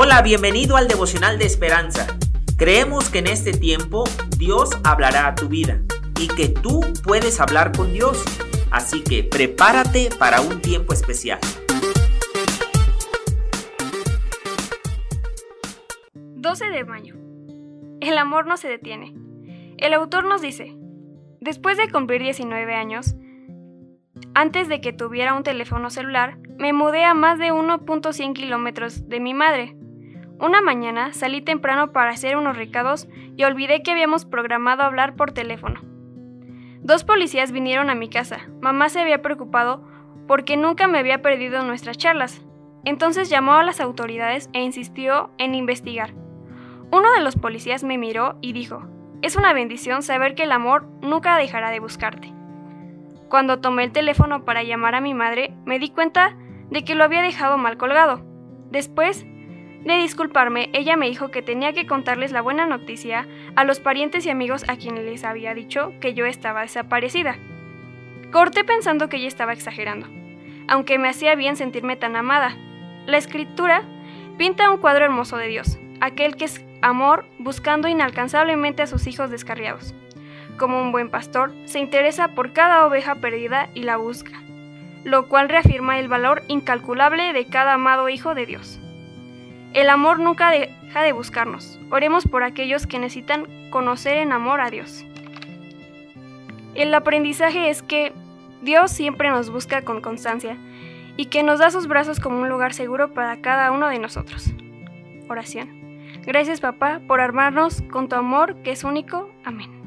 Hola, bienvenido al devocional de esperanza. Creemos que en este tiempo Dios hablará a tu vida y que tú puedes hablar con Dios. Así que prepárate para un tiempo especial. 12 de mayo. El amor no se detiene. El autor nos dice, después de cumplir 19 años, antes de que tuviera un teléfono celular, me mudé a más de 1.100 kilómetros de mi madre. Una mañana salí temprano para hacer unos recados y olvidé que habíamos programado hablar por teléfono. Dos policías vinieron a mi casa. Mamá se había preocupado porque nunca me había perdido nuestras charlas. Entonces llamó a las autoridades e insistió en investigar. Uno de los policías me miró y dijo, es una bendición saber que el amor nunca dejará de buscarte. Cuando tomé el teléfono para llamar a mi madre, me di cuenta de que lo había dejado mal colgado. Después de disculparme, ella me dijo que tenía que contarles la buena noticia a los parientes y amigos a quienes les había dicho que yo estaba desaparecida. Corté pensando que ella estaba exagerando, aunque me hacía bien sentirme tan amada. La escritura pinta un cuadro hermoso de Dios, aquel que es amor buscando inalcanzablemente a sus hijos descarriados. Como un buen pastor, se interesa por cada oveja perdida y la busca, lo cual reafirma el valor incalculable de cada amado hijo de Dios. El amor nunca deja de buscarnos. Oremos por aquellos que necesitan conocer en amor a Dios. El aprendizaje es que Dios siempre nos busca con constancia y que nos da sus brazos como un lugar seguro para cada uno de nosotros. Oración. Gracias papá por armarnos con tu amor que es único. Amén.